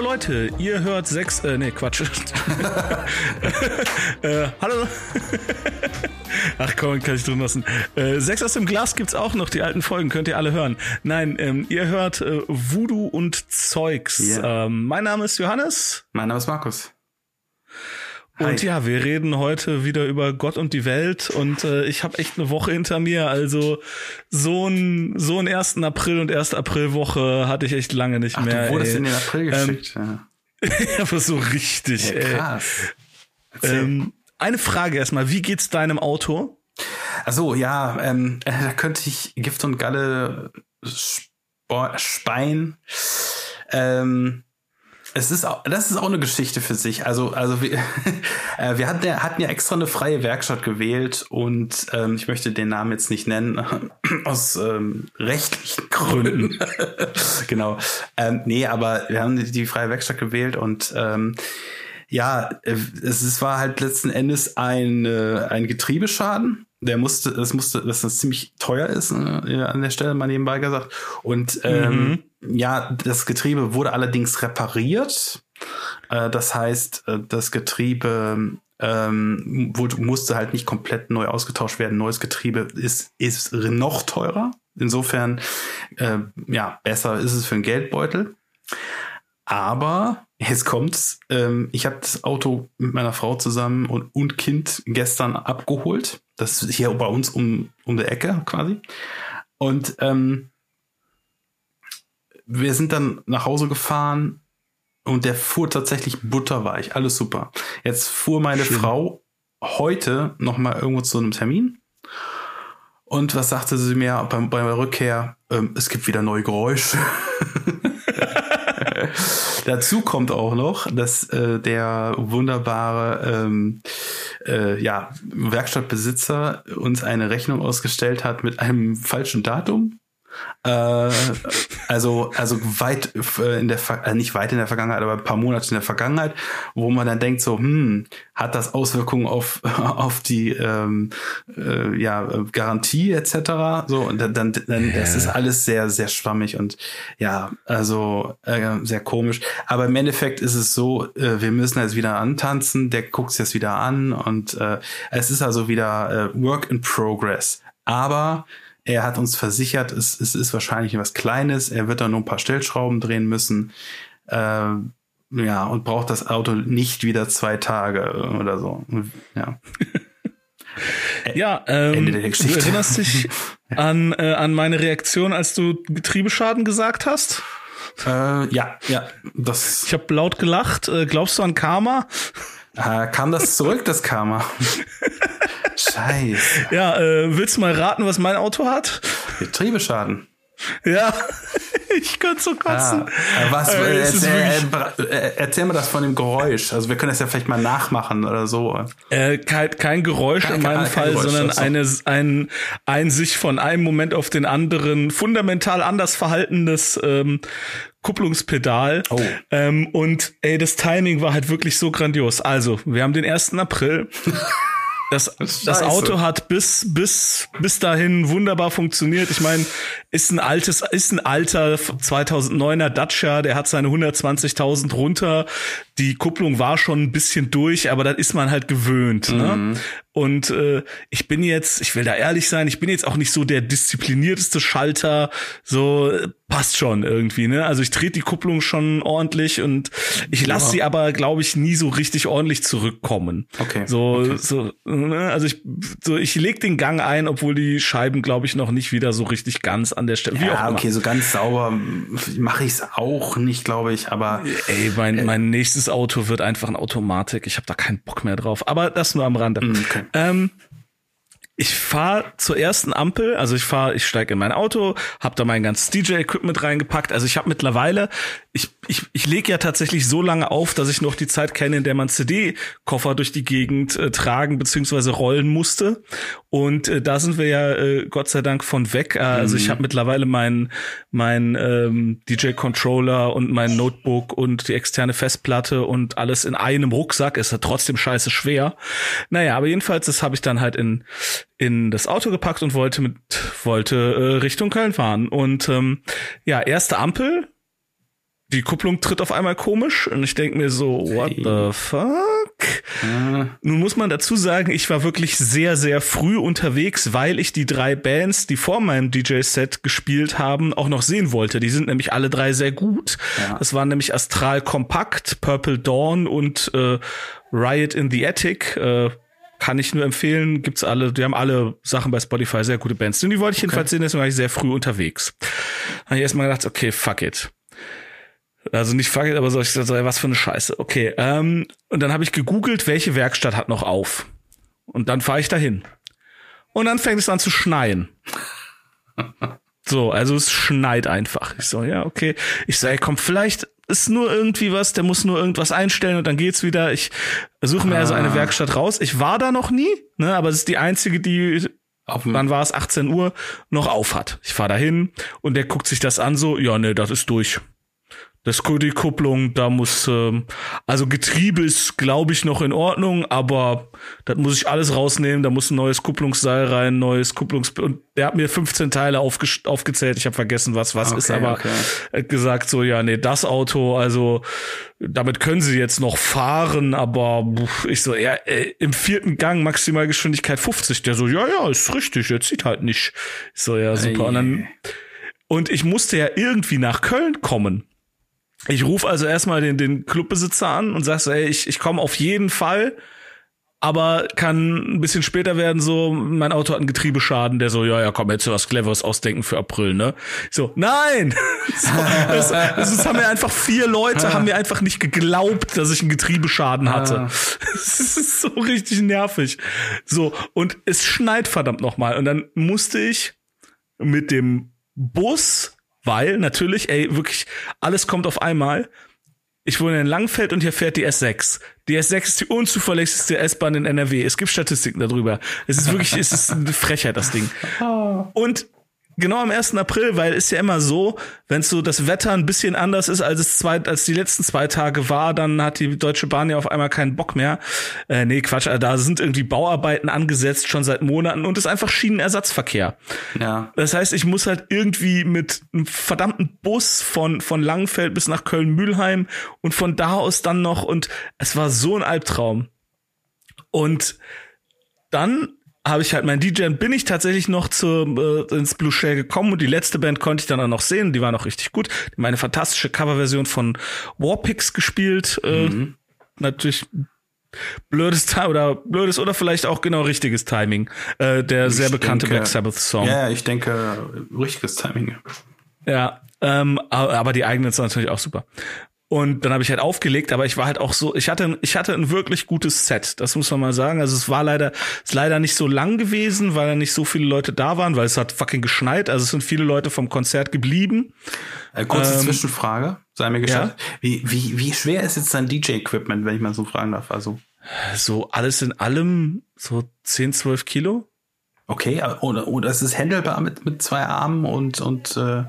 Hallo Leute, ihr hört sechs, äh, nee, Quatsch. äh, hallo. Ach komm, kann ich drin lassen. Äh, sechs aus dem Glas gibt's auch noch, die alten Folgen könnt ihr alle hören. Nein, ähm, ihr hört äh, Voodoo und Zeugs. Yeah. Ähm, mein Name ist Johannes. Mein Name ist Markus. Und ja, wir reden heute wieder über Gott und die Welt und äh, ich habe echt eine Woche hinter mir. Also so ein so ein 1. April und 1. Aprilwoche hatte ich echt lange nicht Ach, mehr. du wurdest ey. in den April geschickt. ja. Aber so richtig, Ja, krass. Ähm, eine Frage erstmal, wie geht's deinem Auto? Achso, ja, ähm, äh, da könnte ich Gift und Galle speien. Ähm, es ist auch, das ist auch eine Geschichte für sich. Also, also wir, äh, wir hatten ja, hatten ja extra eine freie Werkstatt gewählt und ähm, ich möchte den Namen jetzt nicht nennen, aus ähm, rechtlichen Gründen. genau. Ähm, nee, aber wir haben die, die freie Werkstatt gewählt und ähm, ja, es, es war halt letzten Endes ein, äh, ein Getriebeschaden. Der musste, das musste, dass das ziemlich teuer ist, äh, an der Stelle mal nebenbei gesagt. Und ähm, ja, das Getriebe wurde allerdings repariert. Äh, das heißt, äh, das Getriebe ähm, wurde, musste halt nicht komplett neu ausgetauscht werden. Neues Getriebe ist, ist noch teurer. Insofern, äh, ja, besser ist es für den Geldbeutel. Aber jetzt kommt's. Ähm, ich habe das Auto mit meiner Frau zusammen und, und Kind gestern abgeholt. Das ist hier bei uns um, um der Ecke quasi. Und ähm, wir sind dann nach Hause gefahren und der fuhr tatsächlich butterweich. Alles super. Jetzt fuhr meine Schön. Frau heute noch mal irgendwo zu einem Termin. Und was sagte sie mir beim, bei der Rückkehr? Ähm, es gibt wieder neue Geräusche. Dazu kommt auch noch, dass äh, der wunderbare ähm, äh, ja, Werkstattbesitzer uns eine Rechnung ausgestellt hat mit einem falschen Datum. Äh, also, also weit äh, in der, äh, nicht weit in der Vergangenheit, aber ein paar Monate in der Vergangenheit, wo man dann denkt so, hm, hat das Auswirkungen auf, auf die ähm, äh, ja, Garantie etc. So, und dann, dann, dann das ist alles sehr, sehr schwammig und ja, also äh, sehr komisch. Aber im Endeffekt ist es so, äh, wir müssen jetzt wieder antanzen, der guckt sich das wieder an und äh, es ist also wieder äh, Work in Progress. Aber er hat uns versichert, es, es ist wahrscheinlich was Kleines. Er wird da nur ein paar Stellschrauben drehen müssen. Äh, ja, und braucht das Auto nicht wieder zwei Tage oder so. Ja. Ja, ähm, Ende der Geschichte. du erinnerst dich an, äh, an meine Reaktion, als du Getriebeschaden gesagt hast? Äh, ja, ja. Das Ich habe laut gelacht. Äh, glaubst du an Karma? äh, kam das zurück, das Karma. Scheiße. Ja, äh, willst du mal raten, was mein Auto hat? Getriebeschaden. Ja, ich könnte so kotzen. Ah, was, Äh, äh, erzähl, äh, äh, erzähl mal das von dem Geräusch. Also wir können das ja vielleicht mal nachmachen oder so. Äh, kein, kein Geräusch Kein- in meinem kein Fall, Geräusch, sondern ach so. eine, ein, ein sich von einem Moment auf den anderen fundamental anders verhaltendes ähm, Kupplungspedal. Oh. Ähm, und ey, das Timing war halt wirklich so grandios. Also, wir haben den 1. April. Das, das. Auto hat bis, bis, bis dahin wunderbar funktioniert. Ich meine, ist ein altes, ist ein alter 2009er Dacia, der hat seine 120.000 runter. Die Kupplung war schon ein bisschen durch, aber das ist man halt gewöhnt. Ne? Und äh, ich bin jetzt, ich will da ehrlich sein, ich bin jetzt auch nicht so der disziplinierteste Schalter, so passt schon irgendwie, ne? Also ich trete die Kupplung schon ordentlich und ich lasse Ja. sie aber, glaube ich, nie so richtig ordentlich zurückkommen. Okay, So, okay. so, ne? Also ich, so, ich leg den Gang ein, obwohl die Scheiben, glaube ich, noch nicht wieder so richtig ganz an der Stelle. Wie auch Ja, immer. okay, so ganz sauber mache ich es auch nicht, glaube ich. Aber Ey, Äh. mein, mein nächstes Auto wird einfach ein Automatik. Ich habe da keinen Bock mehr drauf. Aber das nur am Rande. Mm, okay. Ähm, ich fahre zur ersten Ampel, also ich fahre, ich steige in mein Auto, habe da mein ganzes DJ-Equipment reingepackt. Also ich habe mittlerweile, ich, ich, ich lege ja tatsächlich so lange auf, dass ich noch die Zeit kenne, in der man CD-Koffer durch die Gegend äh, tragen beziehungsweise rollen musste. Und äh, da sind wir ja äh, Gott sei Dank von weg. Äh, also ich habe mittlerweile mein, mein ähm, DJ-Controller und mein Notebook und die externe Festplatte und alles in einem Rucksack. Ist ja trotzdem scheiße schwer. Naja, aber jedenfalls, das habe ich dann halt in in das Auto gepackt und wollte mit wollte äh, Richtung Köln fahren und ähm, ja erste Ampel die Kupplung tritt auf einmal komisch und ich denke mir so, what the fuck? Mhm. Nun muss man dazu sagen, ich war wirklich sehr, sehr früh unterwegs, weil ich die drei Bands, die vor meinem DJ-Set gespielt haben, auch noch sehen wollte. Die sind nämlich alle drei sehr gut. Ja. Das waren nämlich Astral Compact, Purple Dawn und äh, Riot in the Attic. Äh, kann ich nur empfehlen, gibt's alle, die haben alle Sachen bei Spotify, sehr gute Bands. Und die wollte ich okay. jedenfalls sehen, deswegen war ich sehr früh unterwegs. Da habe ich erstmal gedacht, okay, fuck it. Also nicht fuck it, aber so, ich so, was für eine Scheiße. Okay, ähm, und dann habe ich gegoogelt, welche Werkstatt hat noch auf. Und dann fahre ich dahin. Und dann fängt es an zu schneien. So, also es schneit einfach. Ich so, ja, okay. Ich so, ey, komm, vielleicht ist nur irgendwie was, der muss nur irgendwas einstellen und dann geht's wieder. Ich suche mir ah. also eine ah. Werkstatt raus. Ich war da noch nie, ne, aber es ist die einzige, die auf dann war es 18 Uhr noch auf hat. Ich fahre dahin und der guckt sich das an so, ja, ne, das ist durch. Das die Kupplung, da muss, ähm, also Getriebe ist, glaube ich, noch in Ordnung, aber das muss ich alles rausnehmen. Da muss ein neues Kupplungsseil rein, neues Kupplungs und der hat mir 15 Teile aufge aufgezählt. Ich habe vergessen, was was okay, ist, aber okay. gesagt so, ja, nee, das Auto, also damit können sie jetzt noch fahren, aber ich so, ja, äh, im vierten Gang Maximalgeschwindigkeit 50. Der so, ja, ja, ist richtig, jetzt sieht halt nicht. Ich so, ja, super. Und, dann, und ich musste ja irgendwie nach Köln kommen. Ich rufe also erstmal den, den Clubbesitzer an und sag so, ey, ich, ich komme auf jeden Fall, aber kann ein bisschen später werden, so, mein Auto hat einen Getriebeschaden, der so, ja, ja, komm, jetzt was Cleveres ausdenken für April, ne? Ich so, nein! so, das, das, haben mir einfach vier Leute, haben mir einfach nicht geglaubt, dass ich einen Getriebeschaden hatte. Ah. Das ist so richtig nervig. So, und es schneit verdammt nochmal. Und dann musste ich mit dem Bus weil natürlich, ey, wirklich, alles kommt auf einmal. Ich wohne in Langfeld und hier fährt die S6. Die S6 ist die unzuverlässigste S-Bahn in NRW. Es gibt Statistiken darüber. Es ist wirklich, es ist eine Frechheit, das Ding. Oh. Und genau am 1. April, weil ist ja immer so, wenn so das Wetter ein bisschen anders ist, als es zwei, als die letzten zwei Tage war, dann hat die Deutsche Bahn ja auf einmal keinen Bock mehr. Äh, nee, Quatsch, also da sind irgendwie Bauarbeiten angesetzt schon seit Monaten und es ist einfach Schienenersatzverkehr. Ja. Das heißt, ich muss halt irgendwie mit einem verdammten Bus von, von Langenfeld bis nach Köln-Mühlheim und von da aus dann noch und es war so ein Albtraum. Und dann habe ich halt mein DJ und bin ich tatsächlich noch zu, äh, ins Blue Shell gekommen und die letzte Band konnte ich dann auch noch sehen, die war noch richtig gut. Die haben eine fantastische Coverversion von Warpix gespielt. Äh, mhm. Natürlich blödes oder blödes oder vielleicht auch genau richtiges Timing. Äh, der ich sehr bekannte denke, Black Sabbath Song. Ja, ich denke richtiges Timing. Ja, ähm, aber die eigenen sind natürlich auch super. Und dann habe ich halt aufgelegt, aber ich war halt auch so, ich hatte, ich hatte ein wirklich gutes Set, das muss man mal sagen. Also es war leider, ist leider nicht so lang gewesen, weil nicht so viele Leute da waren, weil es hat fucking geschneit. Also es sind viele Leute vom Konzert geblieben. Äh, kurze ähm, Zwischenfrage, sei mir gestattet. Ja? Wie, wie, wie schwer ist jetzt dein DJ-Equipment, wenn ich mal so fragen darf? Also so alles in allem so 10, 12 Kilo. Okay, oder, oder ist es handelbar mit, mit zwei Armen und, und äh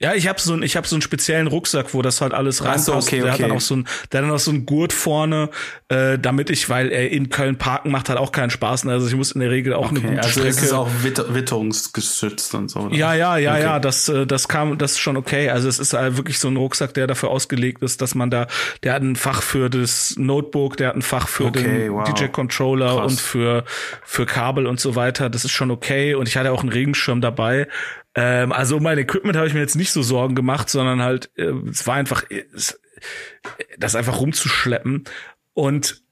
ja, ich habe so ein, ich habe so einen speziellen Rucksack, wo das halt alles reinpasst. So, okay, der okay. hat dann auch so ein, der hat dann auch so ein Gurt vorne, äh, damit ich, weil er in Köln parken macht halt auch keinen Spaß. Also ich muss in der Regel auch okay, eine gute also Strecke. ist auch witter witterungsgeschützt und so. Oder? Ja, ja, ja, okay. ja. Das, äh, das kam, das ist schon okay. Also es ist halt wirklich so ein Rucksack, der dafür ausgelegt ist, dass man da, der hat ein Fach für das Notebook, der hat ein Fach für den wow. DJ Controller Krass. und für für Kabel und so weiter. Das ist schon okay. Und ich hatte auch einen Regenschirm dabei. Ähm, also um mein Equipment habe ich mir jetzt nicht so Sorgen gemacht, sondern halt, äh, es war einfach, es, das einfach rumzuschleppen. Und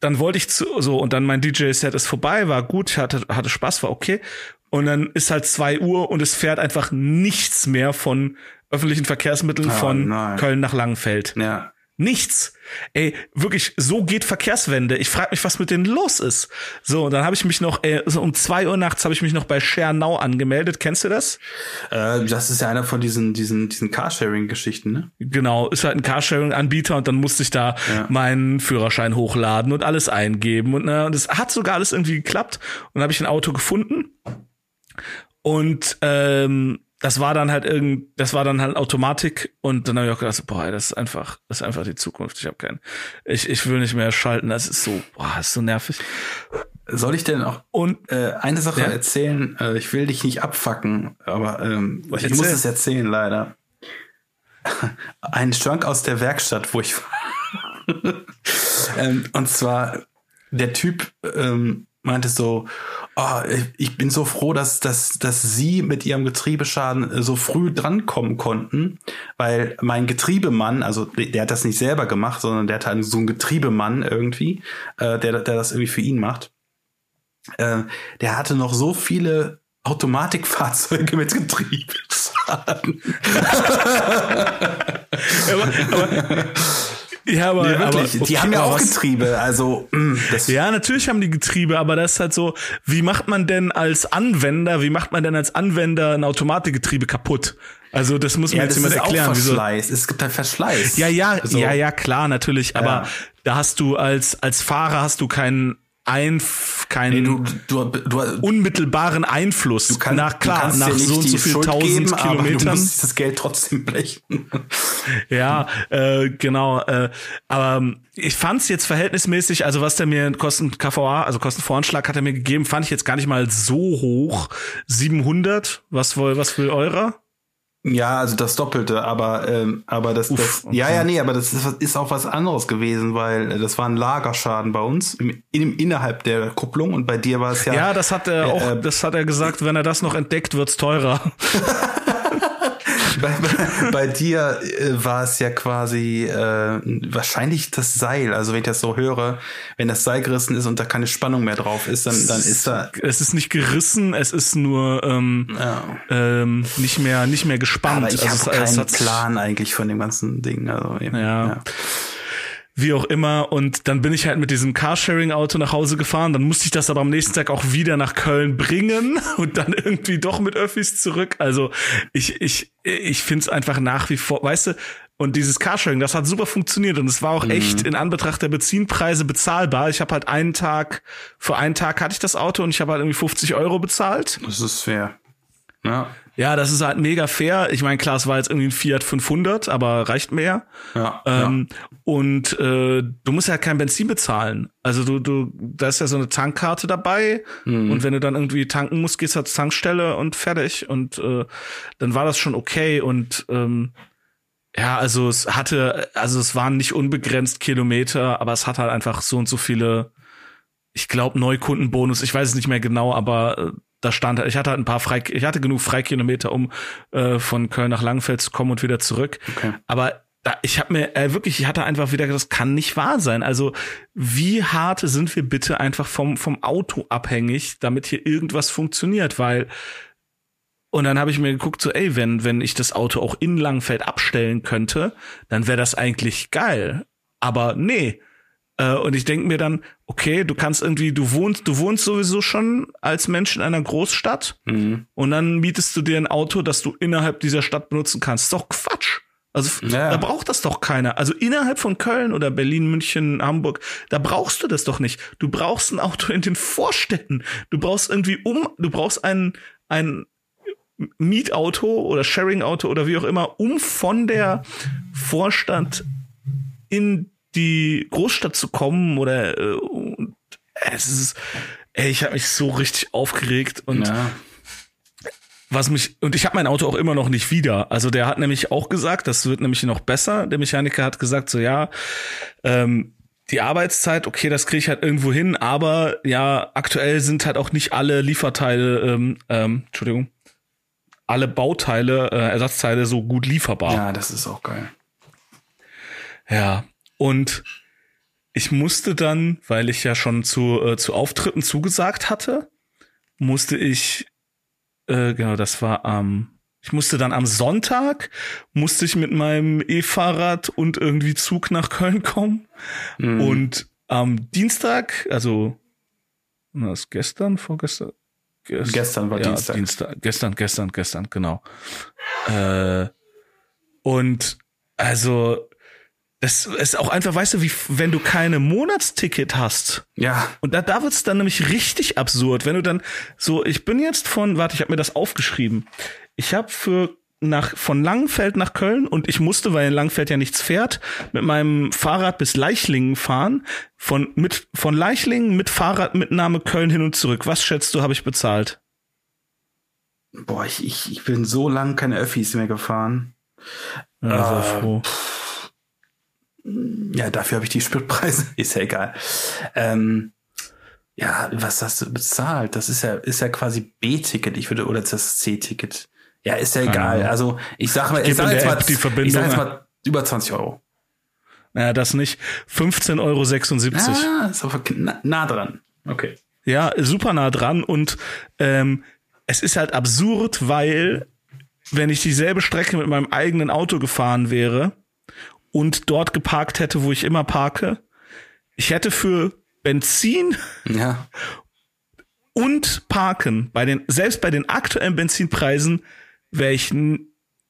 dann wollte ich zu, so, und dann mein DJ-Set ist vorbei, war gut, hatte, hatte Spaß, war okay. Und dann ist halt zwei Uhr und es fährt einfach nichts mehr von öffentlichen Verkehrsmitteln oh, von nein. Köln nach Langenfeld. Ja. Nichts. Ey, wirklich, so geht Verkehrswende. Ich frage mich, was mit denen los ist. So, und dann habe ich mich noch, ey, so um zwei Uhr nachts habe ich mich noch bei ShareNow angemeldet. Kennst du das? Äh, das ist ja einer von diesen, diesen, diesen Carsharing-Geschichten, ne? Genau, ist halt ein Carsharing-Anbieter und dann musste ich da ja. meinen Führerschein hochladen und alles eingeben. Und, ne, und es hat sogar alles irgendwie geklappt. Und dann habe ich ein Auto gefunden. Und ähm, das war dann halt irgend, das war dann halt Automatik und dann habe ich auch gedacht, boah, das ist einfach, das ist einfach die Zukunft. Ich habe keinen, ich, ich will nicht mehr schalten. Das ist so, boah, ist so nervig. Soll ich denn auch und äh, eine Sache ja? erzählen? Äh, ich will dich nicht abfacken, aber ähm, ich muss es erzählen leider. ein Schrank aus der Werkstatt, wo ich war. ähm, und zwar der Typ ähm, meinte so, oh, ich bin so froh, dass, dass, dass Sie mit Ihrem Getriebeschaden so früh drankommen konnten, weil mein Getriebemann, also der hat das nicht selber gemacht, sondern der hat halt so einen Getriebemann irgendwie, äh, der, der das irgendwie für ihn macht. Äh, der hatte noch so viele Automatikfahrzeuge mit Getriebeschaden. aber, aber ja, aber, Nee, wirklich. aber die okay, haben ja auch was- Getriebe. Also, mh, das Ja, natürlich haben die Getriebe, aber das ist halt so, wie macht man denn als Anwender, wie macht man denn als Anwender ein Automatikgetriebe kaputt? Also das muss mir ja, jetzt jemand ist auch erklären. Wieso? Verschleiß. Es gibt halt Verschleiß. Ja, ja, So. ja, ja, klar, natürlich, aber Ja. da hast du als, als Fahrer hast du keinen Einf keinen Nee, du, du, du, unmittelbaren Einfluss. du kannst, nach klar, nach so und so viel Schuld tausend geben, aber du Kilometern. musst das Geld trotzdem blechen. Ja, äh, genau. Äh, aber ähm, ich fand's jetzt verhältnismäßig, also was der mir Kosten KVA, also Kostenvoranschlag hat er mir gegeben, fand ich jetzt gar nicht mal so hoch. 700, was wohl, was will eurer? Ja, also das Doppelte, aber ähm, aber das, das okay. ja ja nee, aber das ist, ist auch was anderes gewesen, weil äh, das war ein Lagerschaden bei uns im, in, innerhalb der Kupplung und bei dir war es ja, Ja, das hat er auch, äh, das hat er gesagt, wenn er das noch entdeckt, wird's teurer. bei, bei, bei dir äh, war es ja quasi äh, wahrscheinlich das Seil. Also wenn ich das so höre, wenn das Seil gerissen ist und da keine Spannung mehr drauf ist, dann dann ist da Es ist nicht gerissen, es ist nur ähm, ja. ähm, nicht mehr nicht mehr gespannt. Aber ich Also habe keinen Plan eigentlich von dem ganzen Ding. Also, eben, Ja. Wie auch immer. Und dann bin ich halt mit diesem Carsharing-Auto nach Hause gefahren. Dann musste ich das aber am nächsten Tag auch wieder nach Köln bringen und dann irgendwie doch mit Öffis zurück. Also ich, ich, ich finde es einfach nach wie vor, weißt du, und dieses Carsharing, das hat super funktioniert und es war auch echt in Anbetracht der Benzinpreise bezahlbar. Ich habe halt einen Tag, für einen Tag hatte ich das Auto und ich habe halt irgendwie 50 Euro bezahlt. Das ist fair. Ja. Ja, das ist halt mega fair. Ich meine, klar, es war jetzt irgendwie ein Fiat 500, aber reicht mehr. Ja, Ähm, Und äh, du musst ja kein Benzin bezahlen. Also du, du, da ist ja so eine Tankkarte dabei. Und wenn du dann irgendwie tanken musst, gehst du zur Tankstelle und fertig. Und äh, dann war das schon okay. Und ähm, ja, also es hatte, also es waren nicht unbegrenzt Kilometer, aber es hat halt einfach so und so viele, ich glaube, Neukundenbonus, ich weiß es nicht mehr genau, aber äh, da stand, ich hatte halt ein paar frei, ich hatte genug Freikilometer, um äh, von Köln nach Langenfeld zu kommen und wieder zurück. Okay. Aber da, ich habe mir äh, wirklich, ich hatte einfach wieder, das kann nicht wahr sein. Also wie hart sind wir bitte einfach vom vom Auto abhängig, damit hier irgendwas funktioniert? Weil und dann habe ich mir geguckt, so, ey, wenn, wenn ich das Auto auch in Langfeld abstellen könnte, dann wäre das eigentlich geil. Aber nee. Äh, und ich denke mir dann, okay, du kannst irgendwie, du wohnst, du wohnst sowieso schon als Mensch in einer Großstadt Mhm. und dann mietest du dir ein Auto, das du innerhalb dieser Stadt benutzen kannst. ist doch Quatsch. Also Ja. da braucht das doch keiner. Also innerhalb von Köln oder Berlin, München, Hamburg, da brauchst du das doch nicht. Du brauchst ein Auto in den Vorstädten. Du brauchst irgendwie um, du brauchst ein ein Mietauto oder Sharing-Auto oder wie auch immer, um von der Vorstadt in die Großstadt zu kommen oder äh, und es ist, ey, ich habe mich so richtig aufgeregt und Ja. was mich und ich habe mein Auto auch immer noch nicht wieder. Also der hat nämlich auch gesagt, das wird nämlich noch besser. Der Mechaniker hat gesagt so ja, ähm, die Arbeitszeit, okay, das kriege ich halt irgendwo hin, aber ja, aktuell sind halt auch nicht alle Lieferteile, ähm, ähm, Entschuldigung, alle Bauteile, äh, Ersatzteile so gut lieferbar. ja, das ist auch geil. Ja, und ich musste dann, weil ich ja schon zu, äh, zu Auftritten zugesagt hatte, musste ich, äh, genau, das war am, ich musste dann am Sonntag, musste ich mit meinem E-Fahrrad und irgendwie Zug nach Köln kommen. Mhm. Und am Dienstag, also, was gestern, vorgestern? Gest- Gestern war ja, Dienstag. Dienstag. Gestern, gestern, gestern, genau. Äh, und also, das ist auch einfach, weißt du, wie wenn du keine Monatsticket hast. Ja, Und da, da wird's dann nämlich richtig absurd, wenn du dann so, ich bin jetzt von, warte, ich habe mir das aufgeschrieben. Ich habe für nach von Langenfeld nach Köln und ich musste, weil in Langenfeld ja nichts fährt, mit meinem Fahrrad bis Leichlingen fahren. Von mit von Leichlingen mit Fahrradmitnahme Köln hin und zurück. Was schätzt du, habe ich bezahlt? boah, ich, ich, ich bin so lang keine Öffis mehr gefahren. Ja, sehr froh. Ja, dafür habe ich die Spritpreise. Ist ja egal. Ähm, ja, was hast du bezahlt? Das ist ja, ist ja quasi B-Ticket, ich würde, oder das C-Ticket. Ja, ist ja egal. Also ich sag mal, ich sag jetzt mal, ich sag jetzt mal über 20 Euro. Naja, das nicht. 15,76 Euro. Ah, ist aber nah, nah dran. Okay. Ja, super nah dran und ähm, es ist halt absurd, weil wenn ich dieselbe Strecke mit meinem eigenen Auto gefahren wäre und dort geparkt hätte, wo ich immer parke, ich hätte für Benzin Ja. und Parken bei den selbst bei den aktuellen Benzinpreisen wäre ich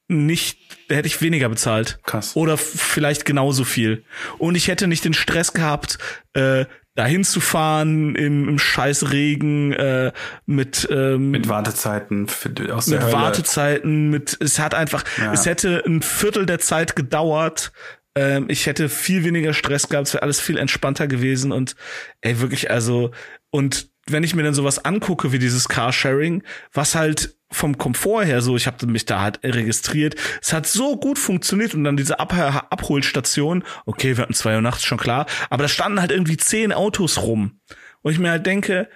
nicht, hätte ich weniger bezahlt. Krass. Oder vielleicht genauso viel. Und ich hätte nicht den Stress gehabt, äh, dahin zu fahren im, im scheiß Regen äh, mit ähm, Mit Wartezeiten für, aus der mit Hölle. Wartezeiten, mit es hat einfach, Ja. es hätte ein Viertel der Zeit gedauert. Ähm, ich hätte viel weniger Stress gehabt, es wäre alles viel entspannter gewesen und ey, wirklich, also, und wenn ich mir dann sowas angucke wie dieses Carsharing, was halt vom Komfort her so, ich habe mich da halt registriert, es hat so gut funktioniert und dann diese Ab Abholstation, okay, wir hatten zwei Uhr nachts schon klar, aber da standen halt irgendwie zehn Autos rum. Und ich mir halt denke,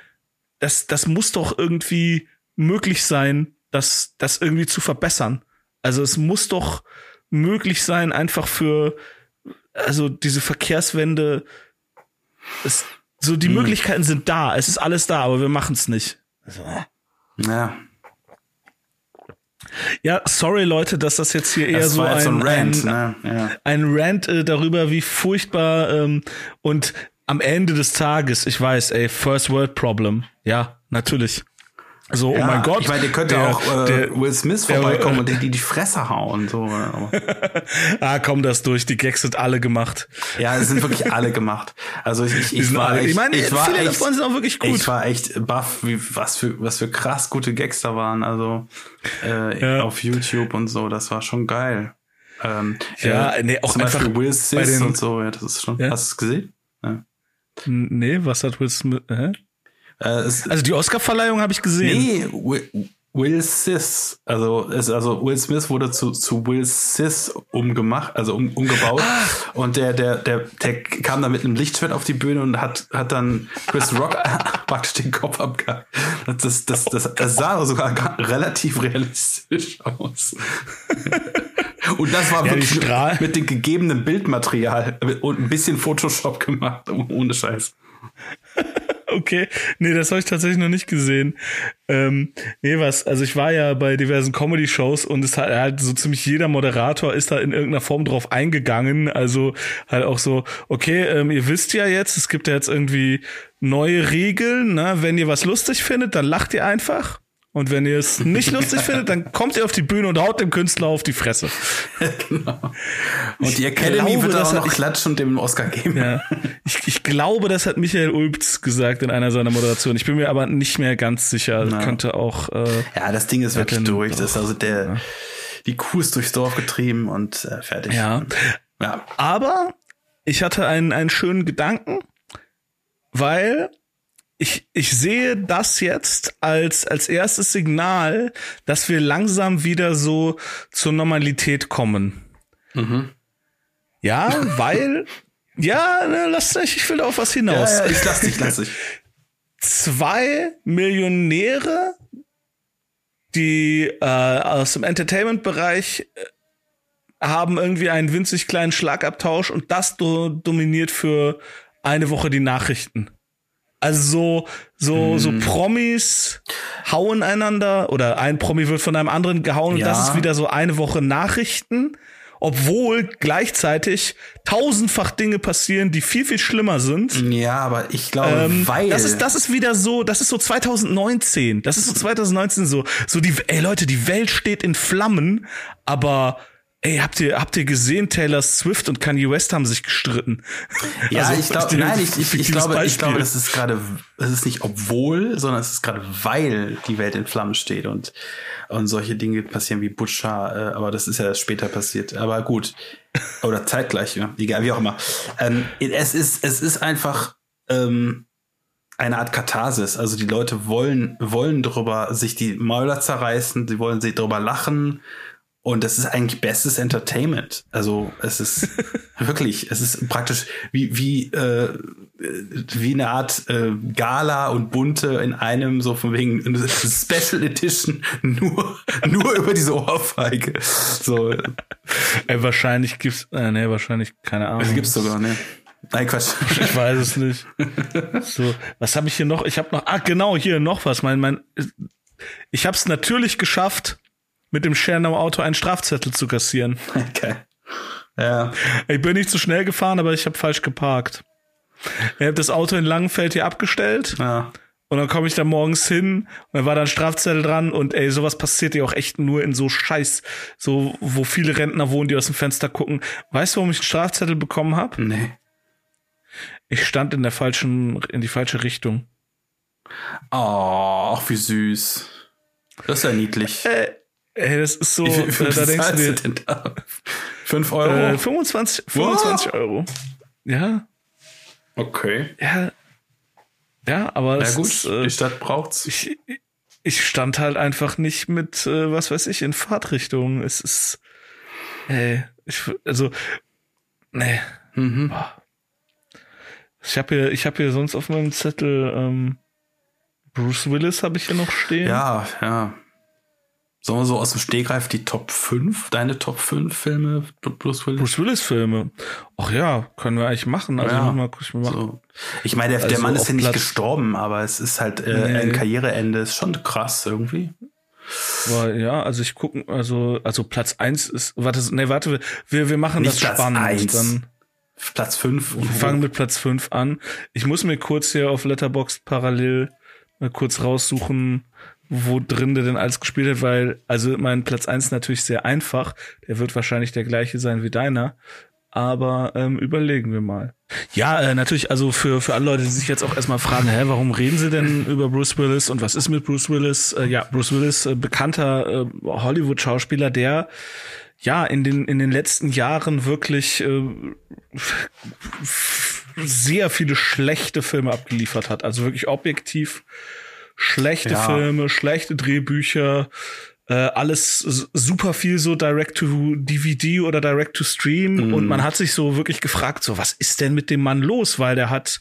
das, das muss doch irgendwie möglich sein, das, das irgendwie zu verbessern. Also es muss doch möglich sein, einfach für, also diese Verkehrswende, es, so die Möglichkeiten sind da, es ist alles da, aber wir machen es nicht. Also, äh. Ja. Ja, sorry Leute, dass das jetzt hier eher Das so war ein, so ein Rant, ein, ne? Ja. ein Rant äh, darüber, wie furchtbar ähm, und am Ende des Tages, ich weiß, ey, First World Problem. Ja, natürlich. So, oh Ja, mein Gott. Ich meine, der könnte der- auch äh, der- Will Smith der- vorbeikommen und dir die die Fresse hauen. So. Ah, komm das durch, die Gags sind alle gemacht. Ja, es sind wirklich alle gemacht. Also ich, ich, ich war alle, echt, ich meine, ich war viele echt, davon sind auch wirklich gut. Ich war echt baff, wie, was für, was für krass gute Gags da waren. Also äh, Ja. auf YouTube und so, das war schon geil. Ähm, Ja, äh, nee, auch zum Beispiel einfach Will bei Sis den- und so, ja, das ist schon. Ja. Hast du es gesehen? Ja. nee, was hat Will Smith? Hä? Äh, Also die Oscarverleihung habe ich gesehen. nee, Will, Will Sis, also es, also Will Smith wurde zu, zu Will Sis umgemacht, also um, umgebaut Ah. und der der der der kam da mit einem Lichtschwert auf die Bühne und hat hat dann Chris Rock praktisch den Kopf abgehakt. Das das das, das sah sogar gar- relativ realistisch aus. Und das war Ja, wirklich mit dem gegebenen Bildmaterial und ein bisschen Photoshop gemacht, ohne Scheiß. Okay, nee, das habe ich tatsächlich noch nicht gesehen. Ähm, nee, was, also ich war ja bei diversen Comedy-Shows und es hat halt so ziemlich jeder Moderator ist da in irgendeiner Form drauf eingegangen. Also halt auch so, okay, ähm, ihr wisst ja jetzt, es gibt ja jetzt irgendwie neue Regeln, ne? Wenn ihr was lustig findet, dann lacht ihr einfach. Und wenn ihr es nicht lustig findet, dann kommt ihr auf die Bühne und haut dem Künstler auf die Fresse. Und die Academy glaube, wird das auch noch klatschen und dem Oscar geben. Ja. Ich, ich glaube, das hat Michael Ulbz gesagt in einer seiner Moderationen. Ich bin mir aber nicht mehr ganz sicher. Na. Könnte auch. Äh, Ja, das Ding ist wirklich durch. Das ist also der, die Kuh ist durchs Dorf getrieben und äh, fertig. ja. ja. Aber ich hatte einen, einen schönen Gedanken, weil ich, ich sehe das jetzt als, als erstes Signal, dass wir langsam wieder so zur Normalität kommen. Mhm. Ja, weil, ja, ne, lass nicht, ich will da auf was hinaus. Ja, ja, ich lass dich, lass dich. zwei Millionäre, die äh, aus dem Entertainment-Bereich äh, haben irgendwie einen winzig kleinen Schlagabtausch und das do dominiert für eine Woche die Nachrichten. Also so, so, so Promis hauen einander oder ein Promi wird von einem anderen gehauen und Ja. das ist wieder so eine Woche Nachrichten, obwohl gleichzeitig tausendfach Dinge passieren, die viel, viel schlimmer sind. Ja, aber ich glaube, Ähm, weil. das ist das ist wieder so, das ist so 2019. Das ist so 2019 so, so die ey Leute, die Welt steht in Flammen, aber ey, habt ihr habt ihr gesehen Taylor Swift und Kanye West haben sich gestritten? ja, Also, ich glaube, nein, ich, ich, ich glaube, ich Beispiel. glaube, das ist gerade, es ist nicht obwohl, sondern es ist gerade weil die Welt in Flammen steht und und solche Dinge passieren wie Butcher, äh, aber das ist ja erst später passiert. Aber gut, oder zeitgleich, ja, egal, wie auch immer. Ähm, es ist, es ist einfach ähm, eine Art Katharsis. Also die Leute wollen wollen darüber sich die Mäuler zerreißen, sie wollen sich darüber lachen Und das ist eigentlich bestes Entertainment. Also es ist wirklich, es ist praktisch wie wie äh, wie eine Art äh, Gala und bunte in einem so von wegen Special Edition nur nur über diese Ohrfeige. So. Ey, wahrscheinlich gibt's, äh, nee, wahrscheinlich keine Ahnung. Es gibt's sogar, ne? Nein, Quatsch. Ich weiß es nicht. So, was habe ich hier noch? Ich habe noch, ah genau, hier noch was. Mein, mein, ich habe es natürlich geschafft, mit dem Schernau Auto einen Strafzettel zu kassieren. Okay. Ja. Ich bin nicht zu schnell gefahren, aber ich habe falsch geparkt. Ich habe das Auto in Langenfeld hier abgestellt. Ja. Und dann komme ich da morgens hin und dann war da ein Strafzettel dran und ey, sowas passiert ja auch echt nur in so Scheiß, so wo viele Rentner wohnen, die aus dem Fenster gucken. Weißt du, warum ich einen Strafzettel bekommen habe? Nee. Ich stand in der falschen, in die falsche Richtung. Oh, ach, wie süß. Das ist ja niedlich. Äh, ey, das ist so, Wie viel, äh, da denkst du dir, denn da? Fünf Euro? äh, 25, 25 Euro. Ja, okay. ja, ja, aber Na es gut, ist, äh, die Stadt braucht's. ich, ich stand halt einfach nicht mit, äh, was weiß ich, in Fahrtrichtung. Es ist, ey, ich, also, nee. Mhm. Ich habe hier, ich habe hier sonst auf meinem Zettel ähm, Bruce Willis habe ich hier noch stehen. Ja, ja. Sollen wir so aus dem Stegreif die Top 5, deine Top 5 Filme, Bruce Willis? Bruce Willis Filme. Ach ja, können wir eigentlich machen. Also Ja. mal, ich mal machen. So. Ich meine, der, der Also Mann ist ja nicht Platz- gestorben, aber es ist halt äh, Nee. ein Karriereende. Ist schon krass irgendwie. Aber ja, also ich gucken, also also Platz eins ist, warte, nee, warte, wir wir machen Nicht das Platz spannend. eins. Dann Platz 5 wir fangen mit Platz fünf an. Ich muss mir kurz hier auf Letterboxd parallel mal kurz raussuchen, wo drin der denn alles gespielt hat, weil also mein Platz eins natürlich sehr einfach. Der wird wahrscheinlich der gleiche sein wie deiner. Aber ähm, überlegen wir mal. Ja, äh, natürlich, also für, für alle Leute, die sich jetzt auch erstmal fragen, hä, warum reden sie denn über Bruce Willis und was ist mit Bruce Willis? Äh, ja, Bruce Willis, äh, bekannter äh, Hollywood-Schauspieler, der ja in den, in den letzten Jahren wirklich äh, sehr viele schlechte Filme abgeliefert hat. Also wirklich objektiv schlechte Ja. Filme, schlechte Drehbücher, äh, alles super viel so direct to DVD oder direct to stream Mhm. und man hat sich so wirklich gefragt, so was ist denn mit dem Mann los, weil der hat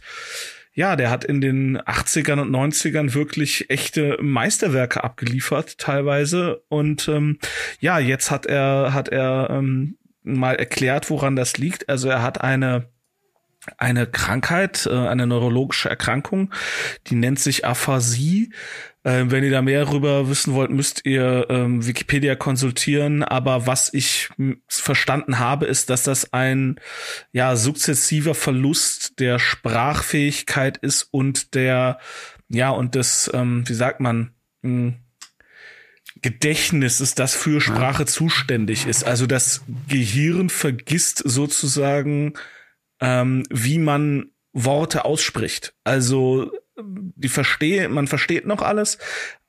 ja, der hat in den 80ern und 90ern wirklich echte Meisterwerke abgeliefert teilweise und ähm, ja, jetzt hat er hat er ähm, mal erklärt, woran das liegt. Also er hat eine eine Krankheit, äh, eine neurologische Erkrankung, die nennt sich Aphasie. Äh, wenn ihr da mehr darüber wissen wollt, müsst ihr ähm, Wikipedia konsultieren. Aber was ich verstanden habe, ist, dass das ein ja sukzessiver Verlust der Sprachfähigkeit ist und der ja und des ähm, wie sagt man Gedächtnis ist, das für Sprache zuständig ist. Also das Gehirn vergisst sozusagen ähm, wie man Worte ausspricht. Also die verstehe, man versteht noch alles,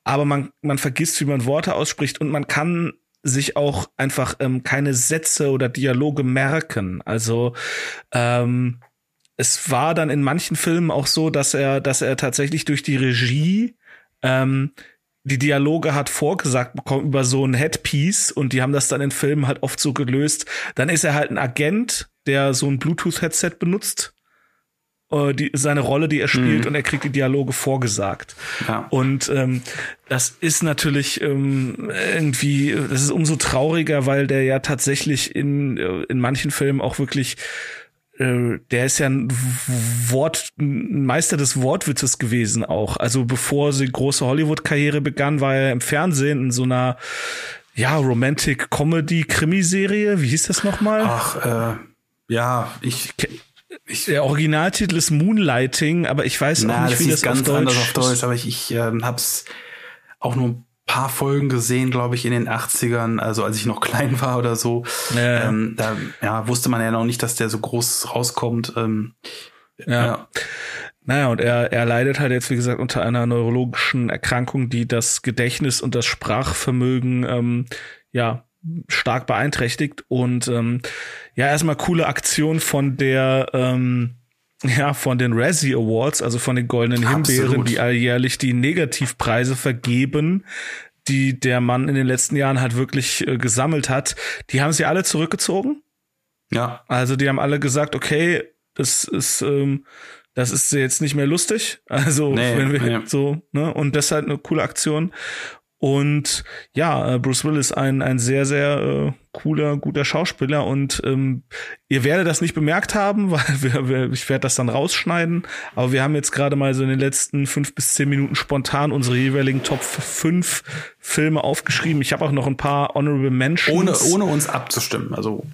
aber man, man vergisst, wie man Worte ausspricht und man kann sich auch einfach ähm, keine Sätze oder Dialoge merken. Also ähm, es war dann in manchen Filmen auch so, dass er, dass er tatsächlich durch die Regie ähm, die Dialoge hat vorgesagt bekommen über so ein Headpiece und die haben das dann in Filmen halt oft so gelöst. Dann ist er halt ein Agent, der so ein Bluetooth-Headset benutzt, äh, die, seine Rolle, die er spielt, Mhm. und er kriegt die Dialoge vorgesagt. Ja. Und ähm, das ist natürlich ähm, irgendwie, das ist umso trauriger, weil der ja tatsächlich in, äh, in manchen Filmen auch wirklich äh, der ist ja ein Wort, ein Meister des Wortwitzes gewesen auch. Also bevor sie große Hollywood-Karriere begann, war er im Fernsehen in so einer ja, Romantic Comedy Krimiserie. Wie hieß das nochmal? Ach, äh, ja, ich, ich Der Originaltitel ist Moonlighting, aber ich weiß auch na, nicht, das wie das ganz auf Deutsch, anders auf Deutsch, aber ich, ich ähm, hab's auch nur ein paar Folgen gesehen, glaube ich, in den 80ern, also als ich noch klein war oder so. Ja. Ähm, da ja, wusste man ja noch nicht, dass der so groß rauskommt. Ähm, Ja. Naja, und er, er leidet halt jetzt, wie gesagt, unter einer neurologischen Erkrankung, die das Gedächtnis und das Sprachvermögen ähm, ja stark beeinträchtigt. Und ähm, ja, erstmal coole Aktion von der ähm, ja, von den Razzie Awards, also von den Goldenen Himbeeren, Absolut. die alljährlich die Negativpreise vergeben. die der Mann in den letzten Jahren halt wirklich äh, gesammelt hat, die haben sie alle zurückgezogen. Ja. Also die haben alle gesagt, okay, das ist ähm, das ist jetzt nicht mehr lustig. Also Nee, wenn wir nee. so, ne? Und halt eine coole Aktion. Und ja, äh, Bruce Willis ein ein sehr sehr äh, cooler guter Schauspieler und ähm, ihr werdet das nicht bemerkt haben, weil wir, wir ich werde das dann rausschneiden. Aber wir haben jetzt gerade mal so in den letzten fünf bis zehn Minuten spontan unsere jeweiligen Top 5 Filme aufgeschrieben. Ich habe auch noch ein paar honorable Mentions. Ohne, ohne uns abzustimmen. Also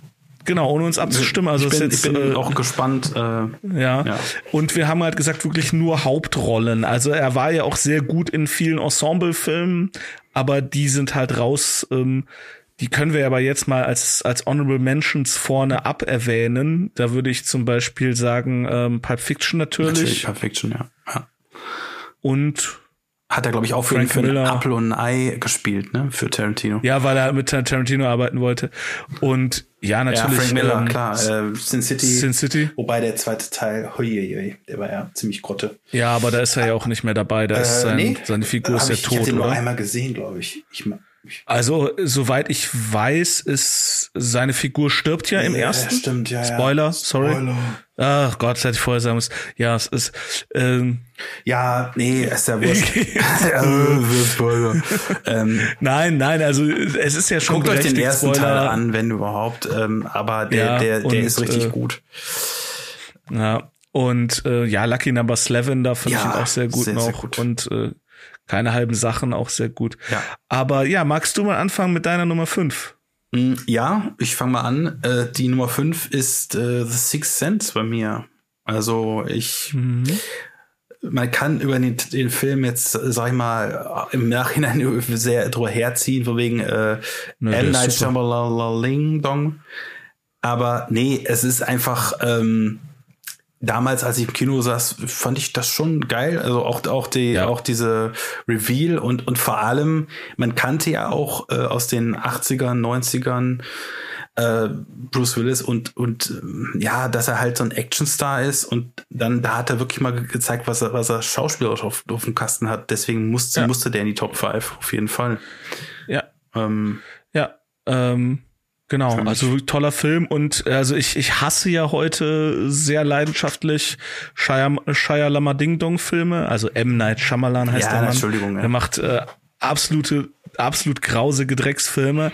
genau ohne uns abzustimmen. Also ich bin, ist ich jetzt, bin äh, auch gespannt. Äh, ja. Ja. Und wir haben halt gesagt, wirklich nur Hauptrollen. Also er war ja auch sehr gut in vielen Ensemble-Filmen, aber die sind halt raus. Ähm, die können wir aber jetzt mal als, als Honorable Mentions vorne ab erwähnen. Da würde ich zum Beispiel sagen, ähm, Pulp Fiction natürlich. natürlich Pulp Fiction, ja. ja. Und Hat er, glaube ich, auch für, für Miller. Apfel und ein Ei gespielt, ne? Für Tarantino. ja, weil er mit Tarantino arbeiten wollte. Und ja, natürlich. Frank Miller, ähm, klar. Äh, Sin City. Sin City. Wobei der zweite Teil, huiuiui, der war ja ziemlich grotte. Ja, aber da ist er ja auch nicht mehr dabei. Da ist sein, Äh, nee. seine Figur ist ja ich, ich hab tot, den nur einmal gesehen, glaube ich. Ich, ich Also, soweit ich weiß, ist seine Figur stirbt ja im Ja, ersten. stimmt, ja, ja. Spoiler, sorry. Spoiler. Ach Gott, das hätte ich vorher sagen müssen. Ja, es ist. Ähm, Ja, nee, ist ja wurscht. Äh, ähm, nein, nein, also es ist ja schon guckt euch den ersten Spoiler. Teil an, wenn überhaupt. Ähm, aber der, Ja, der, der und, ist richtig äh, gut. Ja. Und äh, ja, Lucky Number 11, da fand ich Ja, ihn auch sehr gut sehr, noch. sehr gut. Und äh, keine halben Sachen auch sehr gut. Ja. Aber ja, magst du mal anfangen mit deiner Nummer 5? Mm, Ja, ich fange mal an. Äh, die Nummer 5 ist äh, The Sixth Sense bei mir. Also ich, Mhm. man kann über den, den Film jetzt, sag ich mal, im Nachhinein sehr drüber herziehen, von wegen äh, der M. Night. Shyamalan Dong. Aber nee, es ist einfach, ähm, damals, als ich im Kino saß, fand ich das schon geil. Also auch, auch die, Ja. auch diese Reveal und, und vor allem, man kannte ja auch äh, aus den 80ern, 90ern äh, Bruce Willis und, und ähm, ja, dass er halt so ein Actionstar ist und dann, da hat er wirklich mal ge- gezeigt, was er, was er schauspielerisch auf, auf dem Kasten hat. Deswegen musste, Ja. musste der in die Top 5, auf jeden Fall. Ja, Ähm, Ja, ähm, genau. Also toller Film und äh, also ich, ich hasse ja heute sehr leidenschaftlich Shia, Shia Lama Ding Dong Filme. Also M Night Shyamalan heißt Ja, der Mann. Entschuldigung, ja. Der macht äh, absolute, absolut grausige Drecksfilme.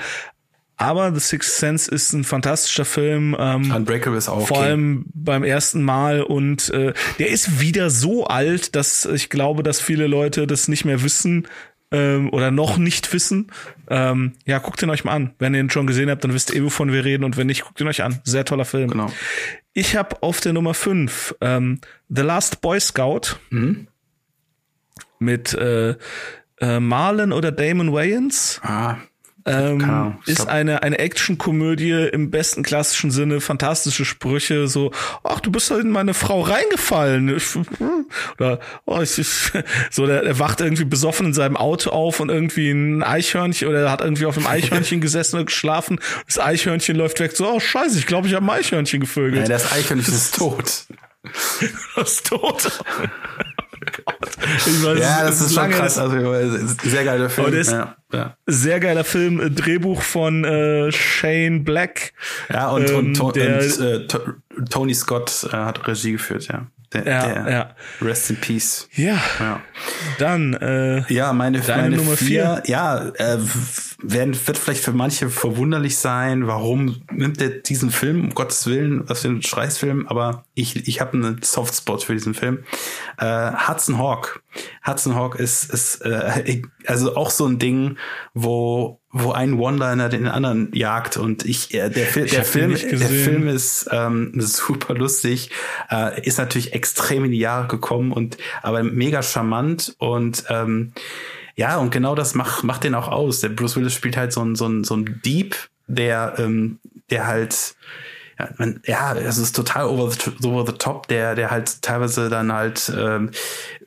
Aber The Sixth Sense ist ein fantastischer Film. Ähm, Unbreakable ist auch vor okay. allem beim ersten Mal und äh, der ist wieder so alt, dass ich glaube, dass viele Leute das nicht mehr wissen ähm, oder noch nicht wissen. Ähm, ja, guckt ihn euch mal an. Wenn ihr ihn schon gesehen habt, dann wisst ihr wovon wir reden und wenn nicht, guckt ihn euch an. Sehr toller Film. Genau. Ich habe auf der Nummer 5 ähm, The Last Boy Scout Mhm. mit äh, äh, Marlon oder Damon Wayans. Ah, Ähm, ist eine, eine Actionkomödie im besten klassischen Sinne, fantastische Sprüche, so, ach, du bist halt in meine Frau reingefallen. Ich, oder, oh, ich, ich, so, der, der wacht irgendwie besoffen in seinem Auto auf und irgendwie ein Eichhörnchen, oder er hat irgendwie auf einem Eichhörnchen gesessen und geschlafen. Das Eichhörnchen läuft weg, so, oh, scheiße, ich glaube, ich habe ein Eichhörnchen gevögelt. das Eichhörnchen ist tot. das ist tot. Weiß, Ja, das ist schon krass. Also, sehr geiler Film. Ist- ja, ja. Sehr geiler Film, äh, Drehbuch von äh, Shane Black. ja, und, Ähm, und, To- der- und äh, To- Tony Scott äh, hat Regie geführt, ja. Der, Ja, der ja. Rest in Peace. Ja, Ja. dann äh, Ja, meine, meine Nummer vier, ja, äh, werden, wird vielleicht für manche verwunderlich sein, warum nimmt er diesen Film, um Gottes Willen, was für ein Scheißfilm, aber ich, ich habe einen Softspot für diesen Film. Äh, Hudson Hawk. Hudson Hawk ist, ist äh, also auch so ein Ding, wo wo ein One-Liner den anderen jagt und ich äh, der, Fil Ich der Film der. Film ist ähm, super lustig äh, ist natürlich extrem in die Jahre gekommen und aber mega charmant und ähm, ja und genau das macht macht den auch aus. Der Bruce Willis spielt halt so ein so ein so ein Dieb der ähm, der halt ja, man, ja, es ist total over the, over the top, der, der halt teilweise dann halt ähm,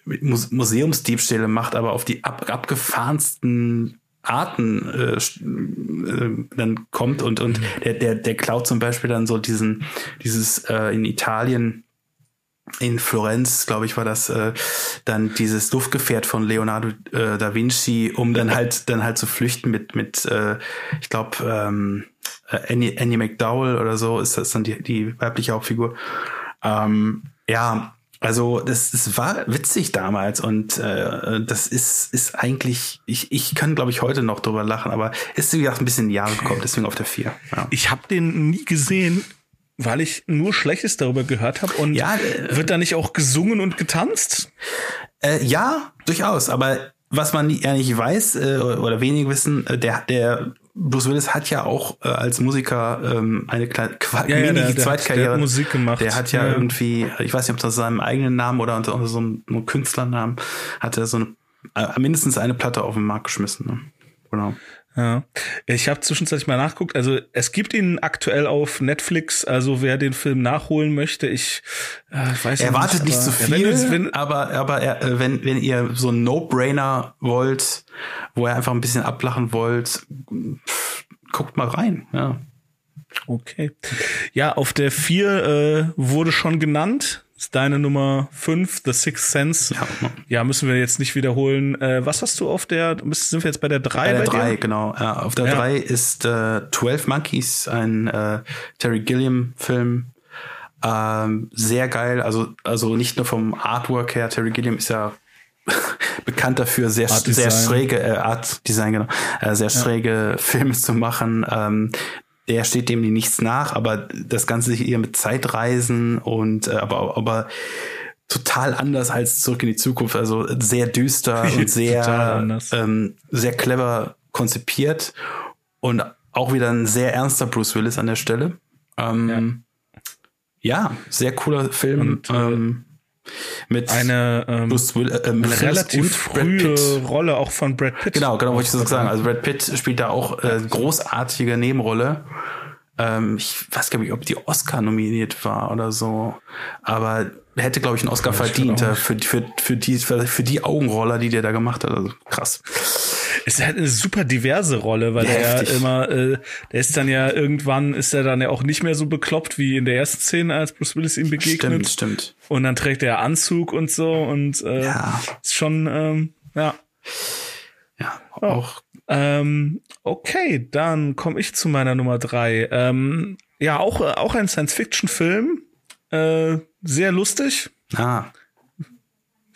Muse- Museumsdiebstähle macht, aber auf die ab, abgefahrensten Arten äh, äh, dann kommt und und der der der klaut zum Beispiel dann so diesen dieses äh, in Italien in Florenz, glaube ich, war das äh, dann dieses Luftgefährt von Leonardo äh, da Vinci, um dann halt dann halt zu flüchten mit mit äh, ich glaube ähm, äh, Annie, Annie McDowell oder so ist das dann die die weibliche Hauptfigur. Ähm, ja, also das, das war witzig damals und äh, das ist ist eigentlich ich ich kann glaube ich heute noch drüber lachen, aber ist wie gesagt ein bisschen Jahre gekommen, deswegen auf der vier. Ja. Ich habe den nie gesehen weil ich nur Schlechtes darüber gehört habe. Und ja, äh, wird da nicht auch gesungen und getanzt? Äh, ja, durchaus. Aber was man ja nicht weiß äh, oder wenig wissen, äh, der, der Bruce Willis hat ja auch äh, als Musiker ähm, eine kleine Qua ja, ja, der, Zweitkarriere. Der hat Musik gemacht. Der hat ja, ja, irgendwie, ich weiß nicht, ob das seinem eigenen Namen oder unter, unter so einem, einem Künstlernamen, hat er so eine, äh, mindestens eine Platte auf den Markt geschmissen. Ne? Genau. Ja, ich habe zwischenzeitlich mal nachguckt. Also es gibt ihn aktuell auf Netflix. Also wer den Film nachholen möchte, ich äh, weiß er wartet nicht zu viel, ja, wenn, wenn, aber aber er, äh, wenn wenn ihr so ein No-Brainer wollt, wo ihr einfach ein bisschen ablachen wollt, pff, guckt mal rein. Ja. Okay. Ja, auf der vier äh, wurde schon genannt ist deine Nummer 5, The Sixth Sense. Ja, ja, müssen wir jetzt nicht wiederholen. Äh, was hast du auf der, sind wir jetzt bei der 3? Bei der 3, genau. Ja, auf der 3 ja. ist äh, 12 Monkeys, ein äh, Terry Gilliam-Film. Ähm, sehr geil, also, also nicht nur vom Artwork her, Terry Gilliam ist ja bekannt dafür, sehr, sehr schräge äh, Art Design, genau, äh, sehr schräge Filme zu machen. Ähm, der steht dem nichts nach, aber das Ganze hier mit Zeitreisen und äh, aber, aber total anders als zurück in die Zukunft. Also sehr düster und sehr, ähm, sehr clever konzipiert und auch wieder ein sehr ernster Bruce Willis an der Stelle. Ähm, ja. ja. sehr cooler Film. Und, äh, ähm, mit eine, ähm, Bruce Will, äh, eine relativ frühe Rolle auch von Brad Pitt. Genau, genau, wollte ich so sagen. Also Brad Pitt spielt da auch äh, großartige Nebenrolle. Ähm, ich weiß gar nicht, ob die Oscar nominiert war oder so, aber er hätte, glaube ich, einen Oscar verdient äh, für, für, für, die, für die Augenroller, die der da gemacht hat. Also krass. Es ist halt eine super diverse Rolle, weil ja, er ja immer, äh, der ist dann ja irgendwann, ist er dann ja auch nicht mehr so bekloppt wie in der ersten Szene, als Bruce Willis ihm begegnet. Stimmt, stimmt. Und dann trägt er Anzug und so und äh, ja. ist schon, ähm, ja. Ja, auch. Ähm, okay, dann komme ich zu meiner Nummer drei. Ähm, ja, auch, auch ein Science-Fiction-Film. Äh, sehr lustig. Ah.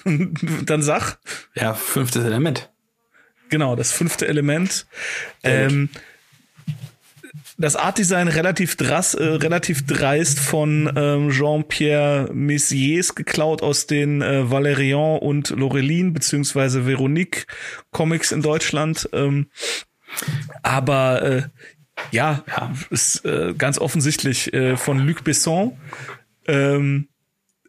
dann sag. Ja, fünftes Element. Genau, das fünfte Element. Ähm, das Artdesign relativ drass, äh, relativ dreist von ähm, Jean-Pierre Messiers geklaut aus den äh, Valerian und Laureline beziehungsweise Veronique Comics in Deutschland. Ähm, aber äh, ja, ja, ist äh, ganz offensichtlich äh, von Luc Besson. Ähm,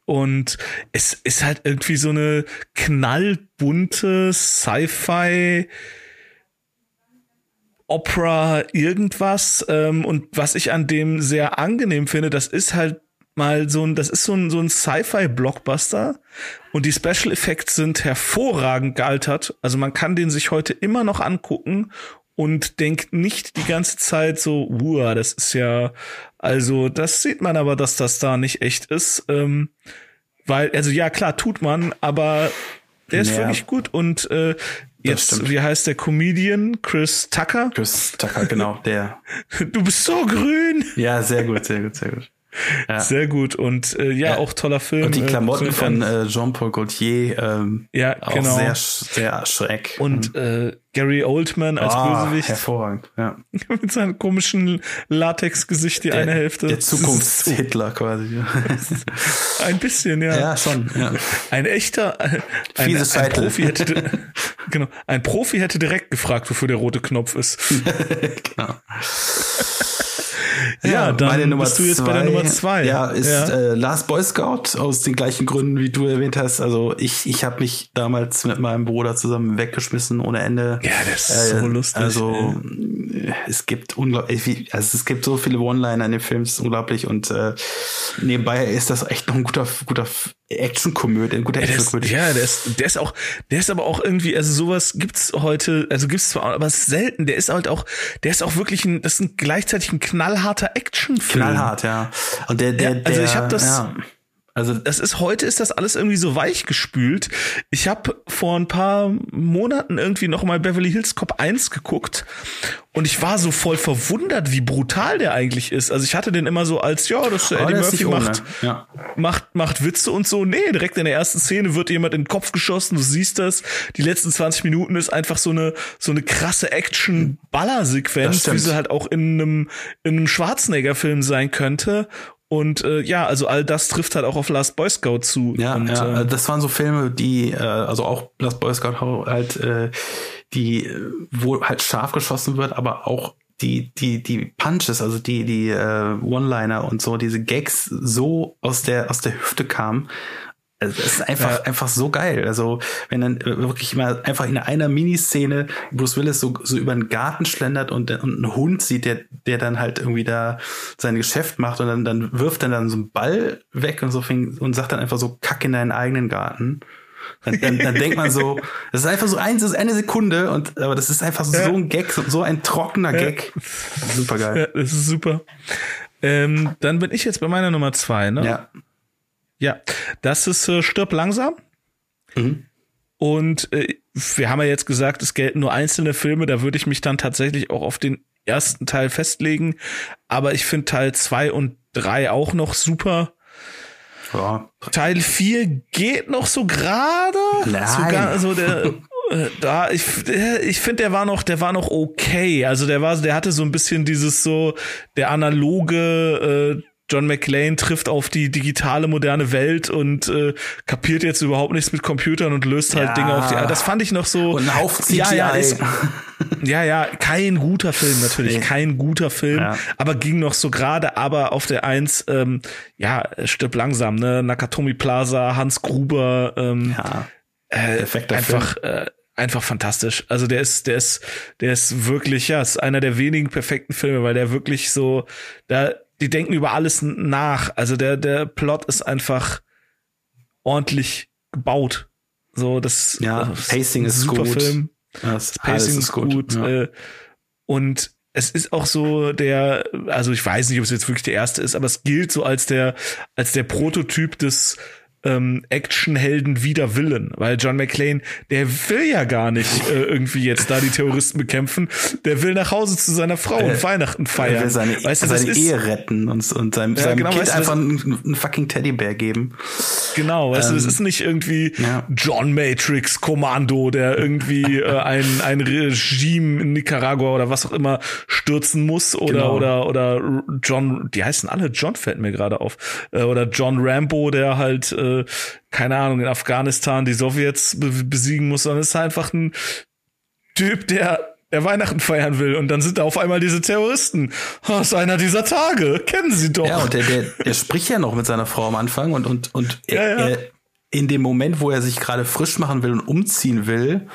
und es ist halt irgendwie so eine knallbunte Sci-Fi Opera irgendwas. Ähm, und was ich an dem sehr angenehm finde, das ist halt mal so ein, das ist so ein, so ein Sci-Fi-Blockbuster und die Special Effects sind hervorragend gealtert. Also man kann den sich heute immer noch angucken und denkt nicht die ganze Zeit so, uah, das ist ja, also das sieht man aber, dass das da nicht echt ist. Ähm, weil, also ja, klar, tut man, aber der ist ja. wirklich gut und äh, jetzt, wie heißt der Comedian? Chris Tucker? Chris Tucker, genau, der. Du bist so grün. Ja, sehr gut, sehr gut, sehr gut. Ja. Sehr gut und äh, ja, ja, auch toller Film. Und die äh, Klamotten äh, von äh, Jean-Paul Gaultier, ähm, ja, auch genau. sehr, sehr schreck. Und äh, Gary Oldman als oh, Bösewicht. Hervorragend, ja. Mit seinem komischen Latex-Gesicht, die der, eine Hälfte. Der Zukunfts-Hitler quasi. ein bisschen, ja. Ja, schon, ja. Ein echter, ein, ein, ein Profi hätte, genau, ein Profi hätte direkt gefragt, wofür der rote Knopf ist. genau. Ja, dann meine Nummer bist du jetzt zwei, bei der Nummer zwei. Ja, ist ja. Äh, Last Boy Scout aus den gleichen Gründen, wie du erwähnt hast. Also ich, ich habe mich damals mit meinem Bruder zusammen weggeschmissen ohne Ende. Ja, das ist äh, so lustig. Also ey. es gibt unglaublich, also es gibt so viele One-Liner in dem Film, es ist unglaublich und äh, nebenbei ist das echt noch ein guter, guter Actionkomödie, ein guter ja, Actionkomödie. Ja, der ist, der ist auch, der ist aber auch irgendwie, also sowas gibt's heute, also gibt's zwar, aber es ist selten. Der ist halt auch, der ist auch wirklich ein, das ist ein, gleichzeitig ein knallharter Actionfilm. Knallhart, ja. Und der, der, ja, also der ich habe das. Ja. Also das ist heute ist das alles irgendwie so weich gespült. Ich habe vor ein paar Monaten irgendwie noch mal Beverly Hills Cop 1 geguckt und ich war so voll verwundert, wie brutal der eigentlich ist. Also ich hatte den immer so als ja, das oh, Eddie Murphy macht, ja. macht macht Witze und so. Nee, direkt in der ersten Szene wird jemand in den Kopf geschossen, du siehst das. Die letzten 20 Minuten ist einfach so eine so eine krasse Action Ballersequenz, wie sie halt auch in einem in einem Schwarzenegger Film sein könnte und äh, ja, also all das trifft halt auch auf Last Boy Scout zu. Ja, und, ja äh, das waren so Filme, die, äh, also auch Last Boy Scout halt, äh, die, wo halt scharf geschossen wird, aber auch die, die, die Punches, also die, die äh, One-Liner und so, diese Gags so aus der, aus der Hüfte kamen also es ist einfach, ja. einfach so geil. Also, wenn dann wirklich mal einfach in einer Miniszene Bruce Willis so, so über den Garten schlendert und, und einen Hund sieht, der, der dann halt irgendwie da sein Geschäft macht und dann, dann wirft er dann so einen Ball weg und so fing, und sagt dann einfach so, kack in deinen eigenen Garten. Dann, dann, dann denkt man so, das ist einfach so eins, das ist eine Sekunde und, aber das ist einfach ja. so ein Gag, so ein trockener ja. Gag. Super geil. Das ist super. Ähm, dann bin ich jetzt bei meiner Nummer zwei, ne? Ja. Ja, das ist äh, Stirb langsam. Mhm. Und äh, wir haben ja jetzt gesagt, es gelten nur einzelne Filme, da würde ich mich dann tatsächlich auch auf den ersten Teil festlegen. Aber ich finde Teil zwei und drei auch noch super. Ja. Teil vier geht noch so gerade. Sogar, also der, äh, da ich ich finde der war noch der war noch okay also der war der hatte so ein bisschen dieses so der analoge äh, John McClane trifft auf die digitale moderne Welt und äh, kapiert jetzt überhaupt nichts mit Computern und löst halt ja. Dinge auf die. Das fand ich noch so. Und Haufen CGI. Ja, ja, ist, ja, ja, kein guter Film natürlich, nee. kein guter Film, ja. aber ging noch so gerade. Aber auf der Eins, ähm, ja, stirb langsam. Ne, Nakatomi Plaza, Hans Gruber. Ähm, ja. Äh, einfach. Äh, einfach fantastisch. Also der ist, der ist, der ist wirklich, ja, ist einer der wenigen perfekten Filme, weil der wirklich so, da die denken über alles nach. Also der, der Plot ist einfach ordentlich gebaut. So, das, ja, das Pacing ist, super gut. Film. Ja, das, das Pacing ist gut. gut. Ja. Äh, und es ist auch so der, also ich weiß nicht, ob es jetzt wirklich der erste ist, aber es gilt so als der, als der Prototyp des ähm, Actionhelden wider Willen, weil John McClane, der will ja gar nicht äh, irgendwie jetzt da die Terroristen bekämpfen, der will nach Hause zu seiner Frau äh, und Weihnachten feiern. Er will seine, weißt du, seine Ehe retten und, und seinem, ja, seinem genau, Kind weißt du, einfach einen, einen, fucking Teddybär geben. Genau, weißt ähm, du, das ist nicht irgendwie ja. John Matrix Kommando, der irgendwie äh, ein, ein Regime in Nicaragua oder was auch immer stürzen muss oder genau. oder oder John, die heißen alle John fällt mir gerade auf äh, oder John Rambo, der halt äh, keine Ahnung, in Afghanistan die Sowjets besiegen muss, sondern es ist einfach ein Typ, der der Weihnachten feiern will und dann sind da auf einmal diese Terroristen aus einer dieser Tage. Kennen Sie doch. Ja, und der, der, der spricht ja noch mit seiner Frau am Anfang und, und, und ja, er, ja. Er, in dem Moment, wo er sich gerade frisch machen will und umziehen will,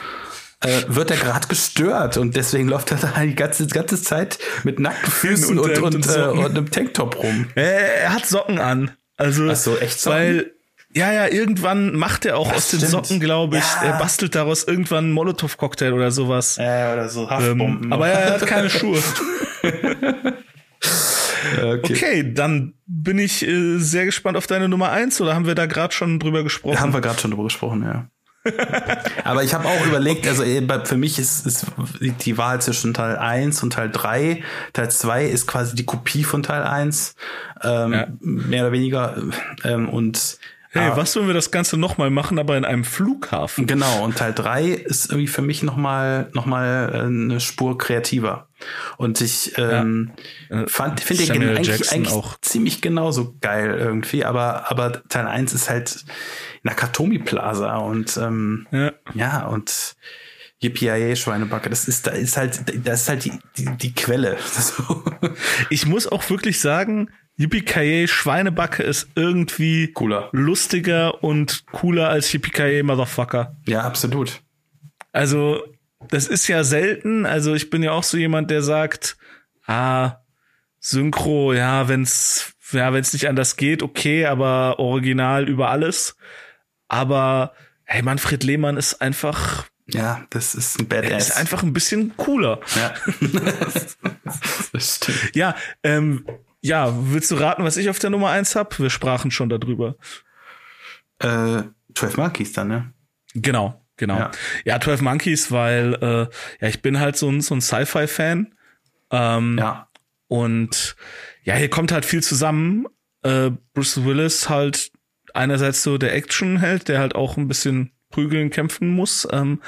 äh, wird er gerade gestört und deswegen läuft er da die ganze, ganze Zeit mit nackten Füßen und, und, und, äh, und einem Tanktop rum. Er, er hat Socken an. Also, so, echt Socken? Weil ja, ja, irgendwann macht er auch das aus stimmt. den Socken, glaube ich. Ja. Er bastelt daraus irgendwann einen Molotow-Cocktail oder sowas. Ja, oder so Haftbomben. Ähm, aber er hat keine Schuhe. okay. okay. dann bin ich äh, sehr gespannt auf deine Nummer eins. Oder haben wir da gerade schon drüber gesprochen? Da haben wir gerade schon drüber gesprochen, ja. Aber ich habe auch überlegt, also äh, für mich ist, ist die Wahl zwischen Teil 1 und Teil 3. Teil 2 ist quasi die Kopie von Teil 1, ähm, ja. mehr oder weniger. Ähm, und Hey, ah. was, wenn wir das Ganze nochmal machen, aber in einem Flughafen? Genau, und Teil drei ist irgendwie für mich nochmal noch mal äh, eine Spur kreativer. Und ich ähm, ja. Äh, fand, finde den eigentlich, eigentlich auch. ziemlich genauso geil irgendwie, aber, aber Teil eins ist halt Nakatomi Plaza und ähm, ja. ja, und Yippie Schweinebacke, das ist, da ist halt, das ist halt die, die, die Quelle. ich muss auch wirklich sagen, Yippie Schweinebacke ist irgendwie cooler. lustiger und cooler als Yippie Motherfucker. Ja, absolut. Also, das ist ja selten. Also, ich bin ja auch so jemand, der sagt, ah, Synchro, ja, wenn's, ja, wenn's nicht anders geht, okay, aber Original über alles. Aber, hey, Manfred Lehmann ist einfach ja, das ist ein Badass. Er ist einfach ein bisschen cooler. Ja. das stimmt. Ja, ähm, ja, willst du raten, was ich auf der Nummer eins hab? Wir sprachen schon darüber. Äh, 12 Monkeys dann, ne? Genau, genau. Ja, ja 12 Monkeys, weil äh, ja, ich bin halt so ein, so ein Sci-Fi-Fan. Ähm, ja. Und ja, hier kommt halt viel zusammen. Äh, Bruce Willis halt einerseits so der Action-Held, der halt auch ein bisschen prügeln, kämpfen muss. Ähm,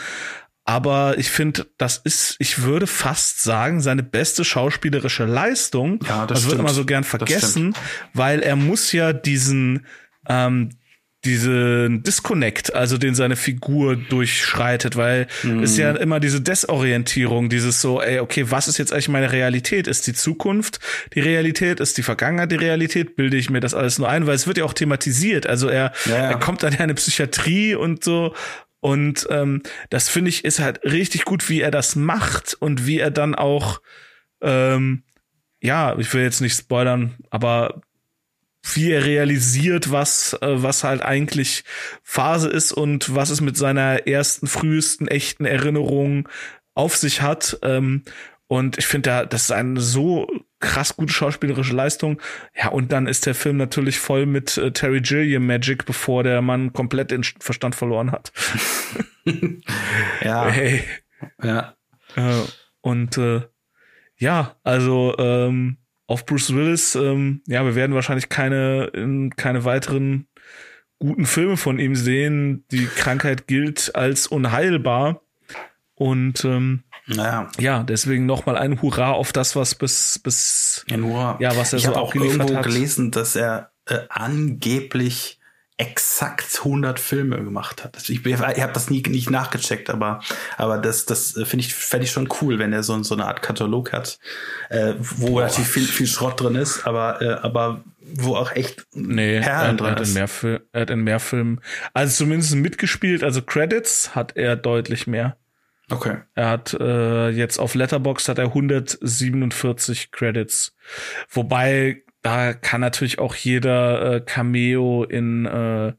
aber ich finde, das ist, ich würde fast sagen, seine beste schauspielerische Leistung. Ja, das, das wird immer so gern vergessen, weil er muss ja diesen ähm, diesen Disconnect, also den seine Figur durchschreitet, weil mhm. ist ja immer diese Desorientierung, dieses so, ey, okay, was ist jetzt eigentlich meine Realität? Ist die Zukunft die Realität? Ist die Vergangenheit die Realität? Bilde ich mir das alles nur ein? Weil es wird ja auch thematisiert. Also er, ja, ja. er kommt dann ja in eine Psychiatrie und so und ähm, das finde ich ist halt richtig gut, wie er das macht und wie er dann auch, ähm, ja, ich will jetzt nicht spoilern, aber wie er realisiert, was, äh, was halt eigentlich Phase ist und was es mit seiner ersten, frühesten, echten Erinnerung auf sich hat. Ähm, und ich finde, das ist eine so krass gute schauspielerische Leistung. Ja, und dann ist der Film natürlich voll mit äh, Terry Gilliam Magic, bevor der Mann komplett den Verstand verloren hat. ja. Hey. Ja. Äh, und äh, ja, also ähm, auf Bruce Willis, ähm, ja, wir werden wahrscheinlich keine, keine weiteren guten Filme von ihm sehen. Die Krankheit gilt als unheilbar. Und ähm, naja. Ja, deswegen nochmal ein Hurra auf das, was bis, bis ja, Hurra. ja was er ich so auch irgendwo hat. gelesen, dass er äh, angeblich exakt 100 Filme gemacht hat. Ich, ich habe das nie nicht nachgecheckt, aber aber das das finde ich fände ich schon cool, wenn er so, so eine Art Katalog hat, äh, wo Boah. natürlich viel viel Schrott drin ist, aber äh, aber wo auch echt nee, Perlen er, er, hat in mehr Fil er hat in mehr Filmen, also zumindest mitgespielt, also Credits hat er deutlich mehr. Okay. Er hat äh, jetzt auf Letterbox hat er 147 Credits. Wobei da kann natürlich auch jeder äh, Cameo in äh,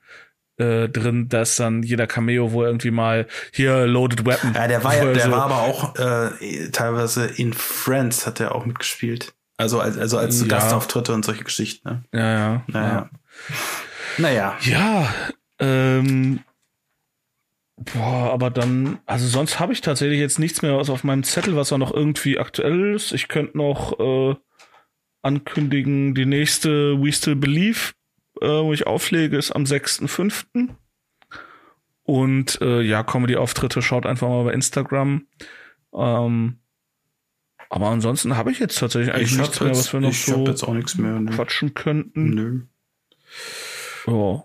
äh, drin, dass dann jeder Cameo, wo irgendwie mal hier Loaded Weapon. Ja, der war ja, der so. war aber auch äh, teilweise in Friends hat er auch mitgespielt. Also als also als ja. Gastauftritte und solche Geschichten. Ne? Ja, ja. Naja. Ja. Naja. Ja. Ähm, Boah, aber dann, also sonst habe ich tatsächlich jetzt nichts mehr was auf meinem Zettel, was auch noch irgendwie aktuell ist. Ich könnte noch äh, ankündigen, die nächste We Still Believe, äh, wo ich auflege, ist am 6.5. Und äh, ja, Comedy-Auftritte, schaut einfach mal bei Instagram. Ähm, aber ansonsten habe ich jetzt tatsächlich eigentlich ich nichts mehr, was wir noch so jetzt auch nichts mehr, ne? quatschen könnten. Nö. Ja.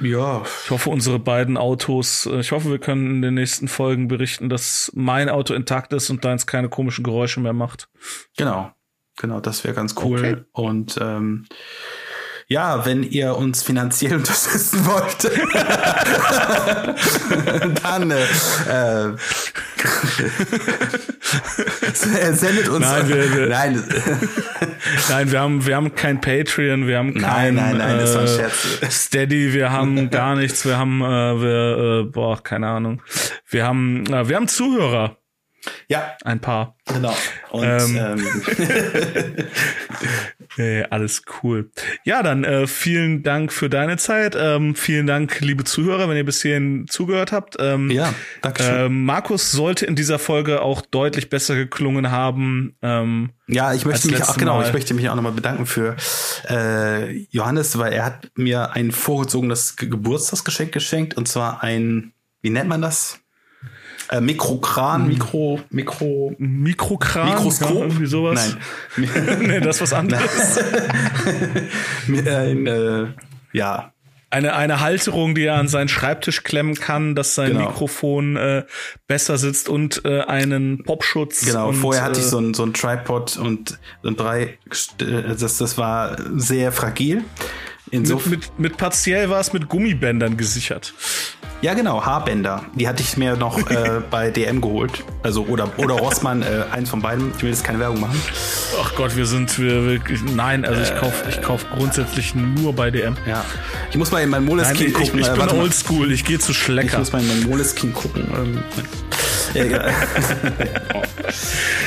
Ja. Ich hoffe, unsere beiden Autos, äh, ich hoffe, wir können in den nächsten Folgen berichten, dass mein Auto intakt ist und deins keine komischen Geräusche mehr macht. Genau. Genau, das wäre ganz cool. Okay. Und ähm, ja, wenn ihr uns finanziell unterstützen wollt, dann äh, sendet uns. Nein, wir, wir, nein. nein, wir haben, wir haben kein Patreon, wir haben kein nein, nein, nein, das war ein Scherz. Steady, wir haben gar nichts, wir haben, äh, wir, äh, boah, keine Ahnung, wir haben, äh, wir haben Zuhörer. Ja. Ein paar. Genau. Und ähm, ähm. äh, alles cool. Ja, dann äh, vielen Dank für deine Zeit. Ähm, vielen Dank, liebe Zuhörer, wenn ihr bis hierhin zugehört habt. Ähm, ja, danke schön. Äh, Markus sollte in dieser Folge auch deutlich besser geklungen haben. Ähm, ja, ich möchte mich auch genau, Mal. ich möchte mich auch nochmal bedanken für äh, Johannes, weil er hat mir ein vorgezogenes Geburtstagsgeschenk geschenkt und zwar ein, wie nennt man das? Äh, Mikrokran. Mikro, Mikro, Mikrokran, Mikroskop, ja, irgendwie sowas. Nein, nee, das ist was anderes. Ein, äh, ja, eine, eine Halterung, die er an seinen Schreibtisch klemmen kann, dass sein genau. Mikrofon äh, besser sitzt und äh, einen Popschutz. Genau, und, vorher hatte ich so ein, so ein Tripod und, und drei, das, das war sehr fragil. Insofern mit, mit, mit partiell war es mit Gummibändern gesichert. Ja, genau, Haarbänder. Die hatte ich mir noch äh, bei DM geholt. Also, oder, oder Rossmann, äh, eins von beiden. Ich will jetzt keine Werbung machen. Ach Gott, wir sind wir wirklich. Nein, also ich kaufe ich kauf grundsätzlich nur bei DM. Ja. Ich muss mal in mein Moleskin gucken. Ich, ich äh, bin oldschool, ich gehe zu Schlecker. Ich muss mal in mein Moleskin gucken. Ähm, egal.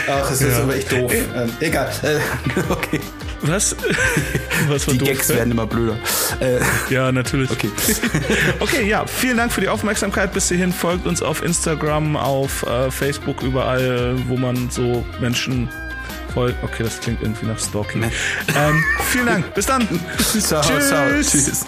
Ach, es ist ja. aber echt doof. Ähm, egal. Äh, okay. Was? Was Die doof, Gags werden immer blöder. Äh, Ja, natürlich. okay. Okay, ja, vielen Dank für die Aufmerksamkeit bis hierhin. Folgt uns auf Instagram, auf äh, Facebook, überall, wo man so Menschen folgt. Okay, das klingt irgendwie nach Stalking. ähm, vielen Dank. Bis dann. ciao, ciao. Tschüss. Tschüss.